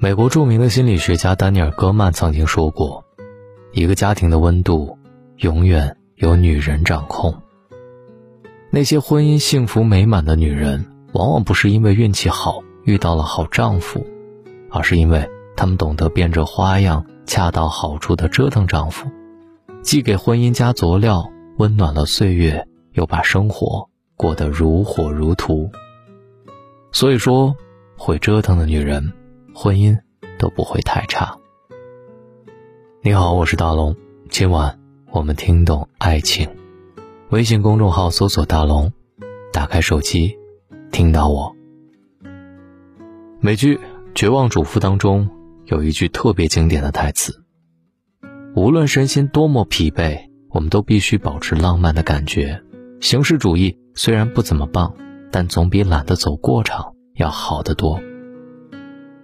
美国著名的心理学家丹尼尔·戈曼曾经说过：“一个家庭的温度，永远由女人掌控。那些婚姻幸福美满的女人，往往不是因为运气好遇到了好丈夫，而是因为她们懂得变着花样、恰到好处的折腾丈夫，既给婚姻加佐料，温暖了岁月，又把生活过得如火如荼。所以说，会折腾的女人。”婚姻都不会太差。你好，我是大龙，今晚我们听懂爱情。微信公众号搜索“大龙”，打开手机，听到我。美剧《绝望主妇》当中有一句特别经典的台词：“无论身心多么疲惫，我们都必须保持浪漫的感觉。形式主义虽然不怎么棒，但总比懒得走过场要好得多。”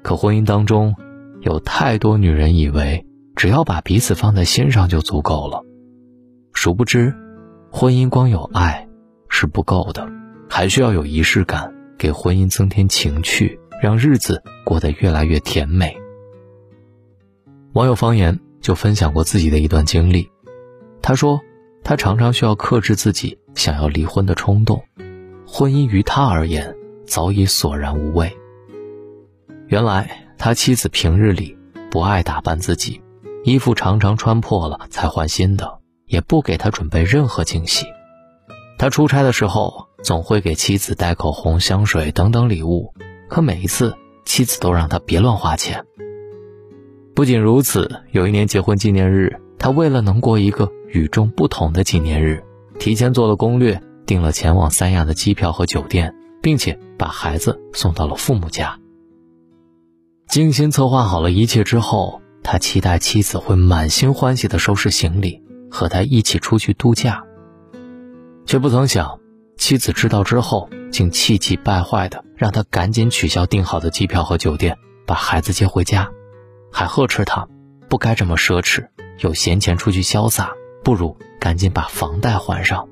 可婚姻当中，有太多女人以为只要把彼此放在心上就足够了，殊不知，婚姻光有爱是不够的，还需要有仪式感，给婚姻增添情趣，让日子过得越来越甜美。网友方言就分享过自己的一段经历，他说，他常常需要克制自己想要离婚的冲动，婚姻于他而言早已索然无味。原来他妻子平日里不爱打扮自己，衣服常常穿破了才换新的，也不给他准备任何惊喜。他出差的时候总会给妻子带口红、香水等等礼物，可每一次妻子都让他别乱花钱。不仅如此，有一年结婚纪念日，他为了能过一个与众不同的纪念日，提前做了攻略，订了前往三亚的机票和酒店，并且把孩子送到了父母家。精心策划好了一切之后，他期待妻子会满心欢喜地收拾行李，和他一起出去度假。却不曾想，妻子知道之后，竟气急败坏地让他赶紧取消订好的机票和酒店，把孩子接回家，还呵斥他不该这么奢侈，有闲钱出去潇洒，不如赶紧把房贷还上。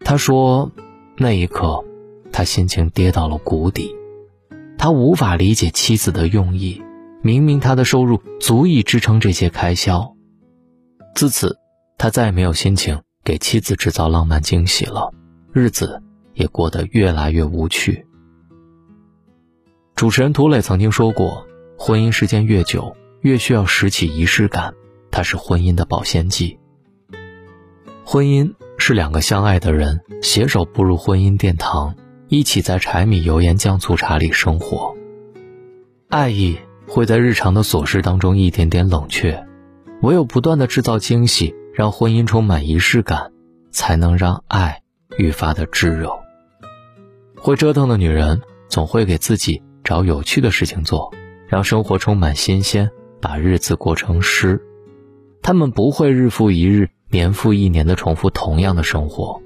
他说，那一刻，他心情跌到了谷底。他无法理解妻子的用意，明明他的收入足以支撑这些开销。自此，他再也没有心情给妻子制造浪漫惊喜了，日子也过得越来越无趣。主持人涂磊曾经说过：“婚姻时间越久，越需要拾起仪式感，它是婚姻的保鲜剂。婚姻是两个相爱的人携手步入婚姻殿堂。”一起在柴米油盐酱醋茶里生活，爱意会在日常的琐事当中一点点冷却，唯有不断的制造惊喜，让婚姻充满仪式感，才能让爱愈发的炙热。会折腾的女人总会给自己找有趣的事情做，让生活充满新鲜，把日子过成诗。她们不会日复一日、年复一年的重复同样的生活，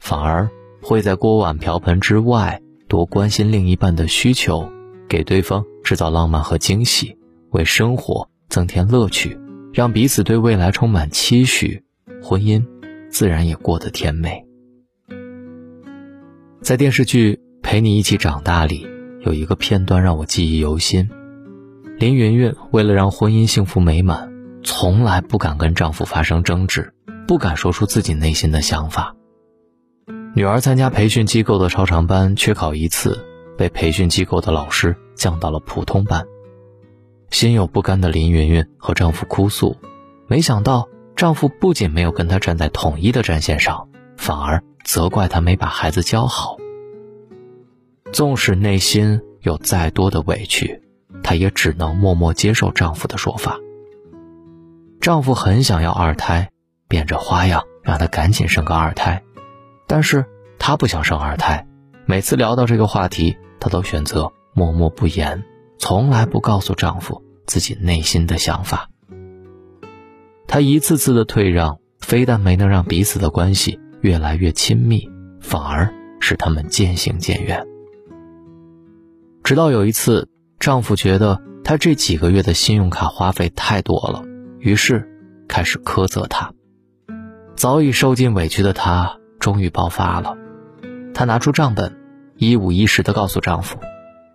反而。会在锅碗瓢盆之外多关心另一半的需求，给对方制造浪漫和惊喜，为生活增添乐趣，让彼此对未来充满期许，婚姻自然也过得甜美。在电视剧《陪你一起长大》里，有一个片段让我记忆犹新：林云云为了让婚姻幸福美满，从来不敢跟丈夫发生争执，不敢说出自己内心的想法。女儿参加培训机构的超长班，缺考一次，被培训机构的老师降到了普通班。心有不甘的林云云和丈夫哭诉，没想到丈夫不仅没有跟她站在统一的战线上，反而责怪她没把孩子教好。纵使内心有再多的委屈，她也只能默默接受丈夫的说法。丈夫很想要二胎，变着花样让她赶紧生个二胎。但是她不想生二胎，每次聊到这个话题，她都选择默默不言，从来不告诉丈夫自己内心的想法。她一次次的退让，非但没能让彼此的关系越来越亲密，反而使他们渐行渐远。直到有一次，丈夫觉得她这几个月的信用卡花费太多了，于是开始苛责她。早已受尽委屈的她。终于爆发了，她拿出账本，一五一十地告诉丈夫：“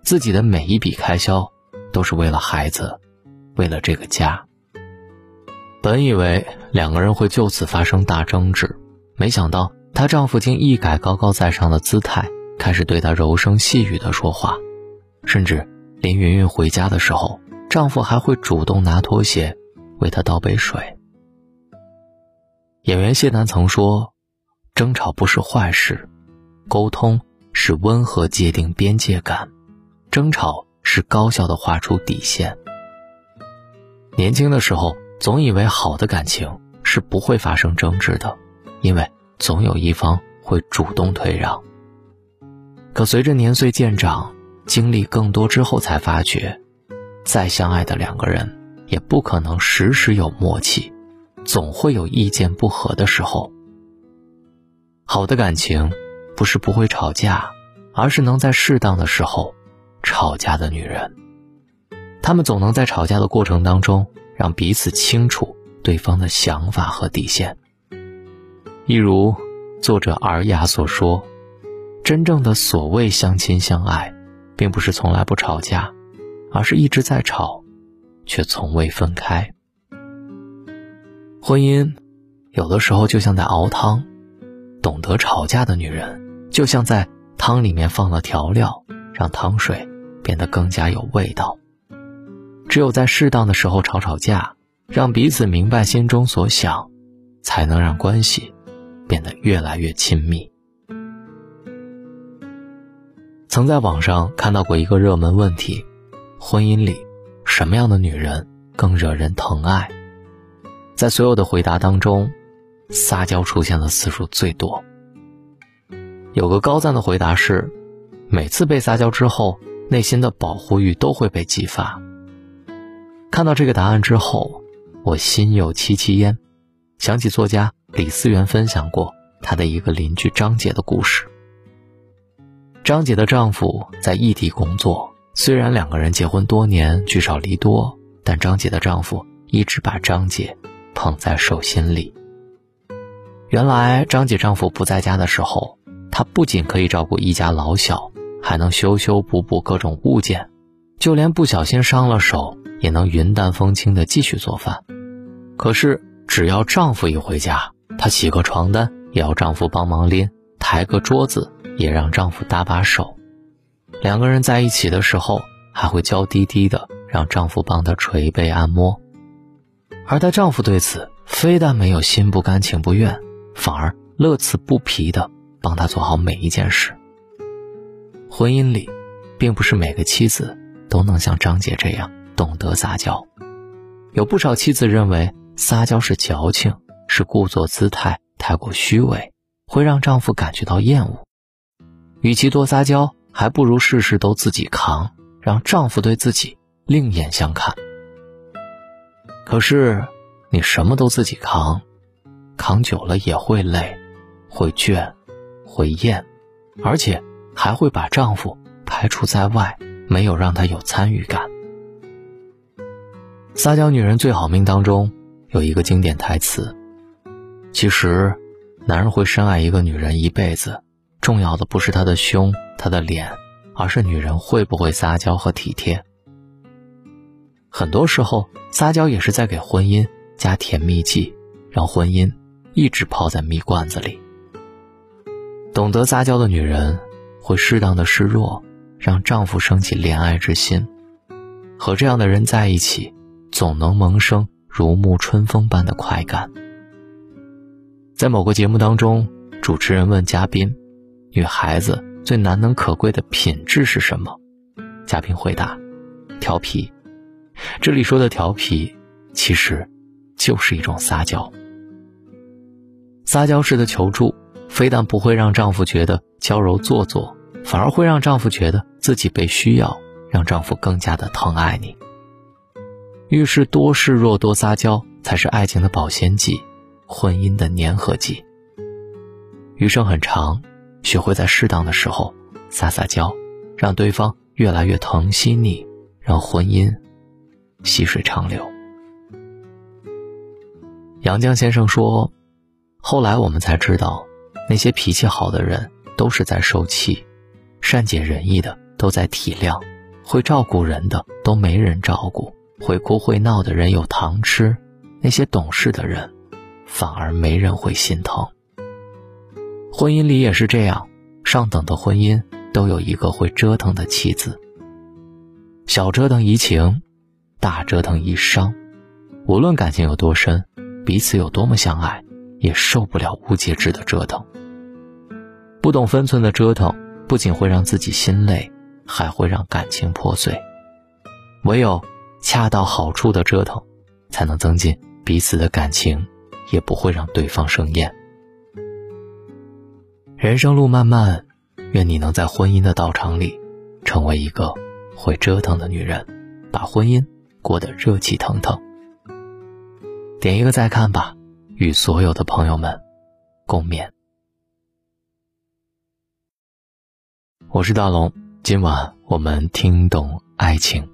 自己的每一笔开销都是为了孩子，为了这个家。本以为两个人会就此发生大争执，没想到她丈夫竟一改高高在上的姿态，开始对她柔声细语的说话，甚至连云云回家的时候，丈夫还会主动拿拖鞋为她倒杯水。演员谢楠曾说：“争吵不是坏事，沟通是温和界定边界感，争吵是高效的画出底线。”年轻的时候。总以为好的感情是不会发生争执的，因为总有一方会主动退让。可随着年岁渐长，经历更多之后，才发觉，再相爱的两个人也不可能时时有默契，总会有意见不合的时候。好的感情，不是不会吵架，而是能在适当的时候吵架的女人。她们总能在吵架的过程当中。让彼此清楚对方的想法和底线。一如作者尔雅所说：“真正的所谓相亲相爱，并不是从来不吵架，而是一直在吵，却从未分开。婚姻有的时候就像在熬汤，懂得吵架的女人，就像在汤里面放了调料，让汤水变得更加有味道。”只有在适当的时候吵吵架，让彼此明白心中所想，才能让关系变得越来越亲密。曾在网上看到过一个热门问题：婚姻里什么样的女人更惹人疼爱？在所有的回答当中，撒娇出现的次数最多。有个高赞的回答是：每次被撒娇之后，内心的保护欲都会被激发。看到这个答案之后，我心有戚戚焉，想起作家李思源分享过他的一个邻居张姐的故事。张姐的丈夫在异地工作，虽然两个人结婚多年，聚少离多，但张姐的丈夫一直把张姐捧在手心里。原来张姐丈夫不在家的时候，她不仅可以照顾一家老小，还能修修补补各种物件，就连不小心伤了手。也能云淡风轻地继续做饭，可是只要丈夫一回家，她洗个床单也要丈夫帮忙拎，抬个桌子也让丈夫搭把手。两个人在一起的时候，还会娇滴滴的让丈夫帮她捶背按摩。而她丈夫对此非但没有心不甘情不愿，反而乐此不疲的帮他做好每一件事。婚姻里，并不是每个妻子都能像张姐这样。懂得撒娇，有不少妻子认为撒娇是矫情，是故作姿态，太过虚伪，会让丈夫感觉到厌恶。与其多撒娇，还不如事事都自己扛，让丈夫对自己另眼相看。可是，你什么都自己扛，扛久了也会累，会倦，会厌，而且还会把丈夫排除在外，没有让他有参与感。撒娇女人最好命当中有一个经典台词：“其实，男人会深爱一个女人一辈子，重要的不是她的胸、她的脸，而是女人会不会撒娇和体贴。很多时候，撒娇也是在给婚姻加甜蜜剂，让婚姻一直泡在蜜罐子里。懂得撒娇的女人，会适当的示弱，让丈夫升起怜爱之心。和这样的人在一起。”总能萌生如沐春风般的快感。在某个节目当中，主持人问嘉宾：“女孩子最难能可贵的品质是什么？”嘉宾回答：“调皮。”这里说的调皮，其实就是一种撒娇。撒娇式的求助，非但不会让丈夫觉得娇柔做作，反而会让丈夫觉得自己被需要，让丈夫更加的疼爱你。遇事多示弱、多撒娇，才是爱情的保鲜剂，婚姻的粘合剂。余生很长，学会在适当的时候撒撒娇，让对方越来越疼惜你，让婚姻细水长流。杨绛先生说：“后来我们才知道，那些脾气好的人都是在受气，善解人意的都在体谅，会照顾人的都没人照顾，会哭会闹的人有糖吃，那些懂事的人，反而没人会心疼。婚姻里也是这样，上等的婚姻都有一个会折腾的妻子。小折腾怡情，大折腾一伤。无论感情有多深，彼此有多么相爱，也受不了无节制的折腾。不懂分寸的折腾，不仅会让自己心累，还会让感情破碎。唯有恰到好处的折腾，才能增进彼此的感情，也不会让对方生厌。人生路漫漫，愿你能在婚姻的道场里，成为一个会折腾的女人，把婚姻过得热气腾腾。点一个再看吧，与所有的朋友们共勉。我是大龙，今晚我们听懂爱情。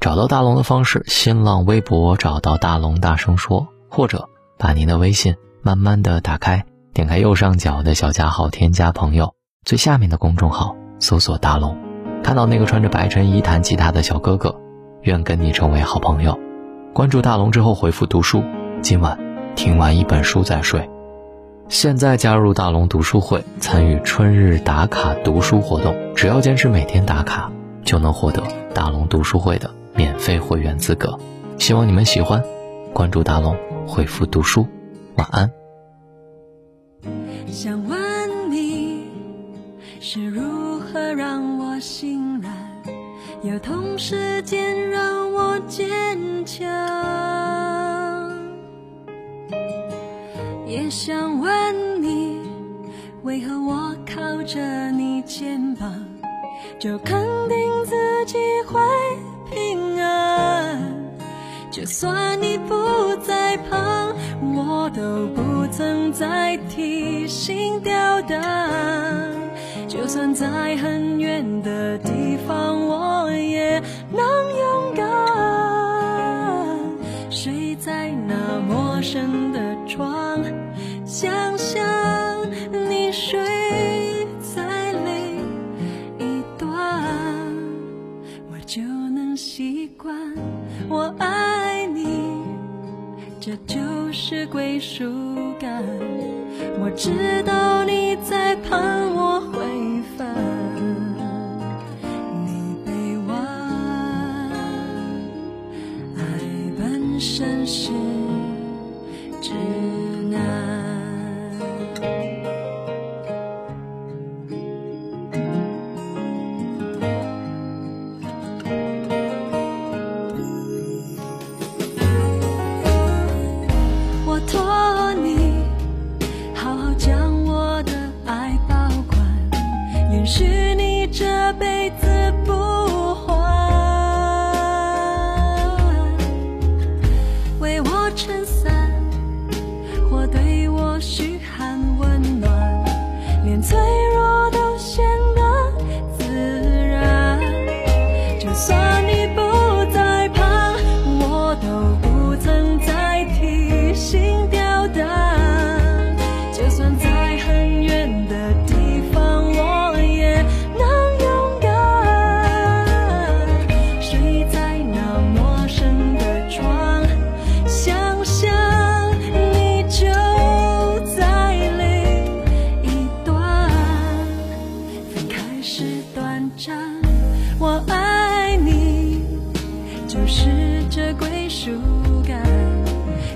找到大龙的方式：新浪微博找到大龙，大声说，或者把您的微信慢慢的打开，点开右上角的小加号，添加朋友，最下面的公众号搜索大龙，看到那个穿着白衬衣弹吉他的小哥哥，愿跟你成为好朋友。关注大龙之后回复读书，今晚听完一本书再睡。现在加入大龙读书会，参与春日打卡读书活动，只要坚持每天打卡，就能获得大龙读书会的免费会员资格。希望你们喜欢，关注大龙，回复读书，晚安。想问你是如何让我心软，又同时间让我坚强？想问你，为何我靠着你肩膀，就肯定自己会平安？就算你不在旁，我都不曾再提心吊胆。就算在很远的地方，我也能勇敢，睡在那陌生的床。想象你睡在另一端，我就能习惯。我爱你，这就是归属感。我知道你在盼我回返，你臂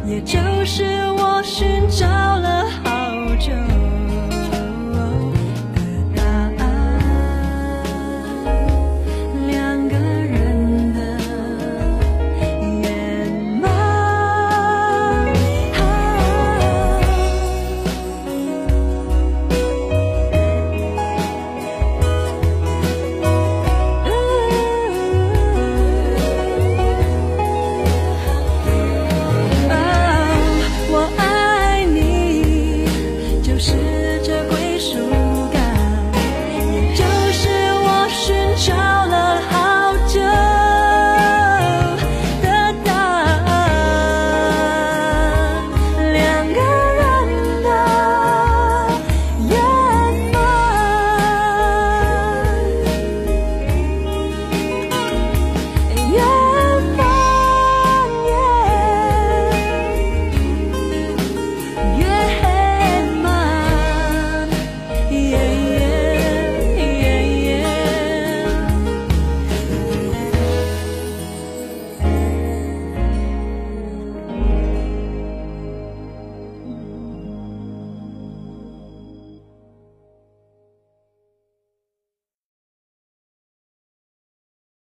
也，就是我寻找。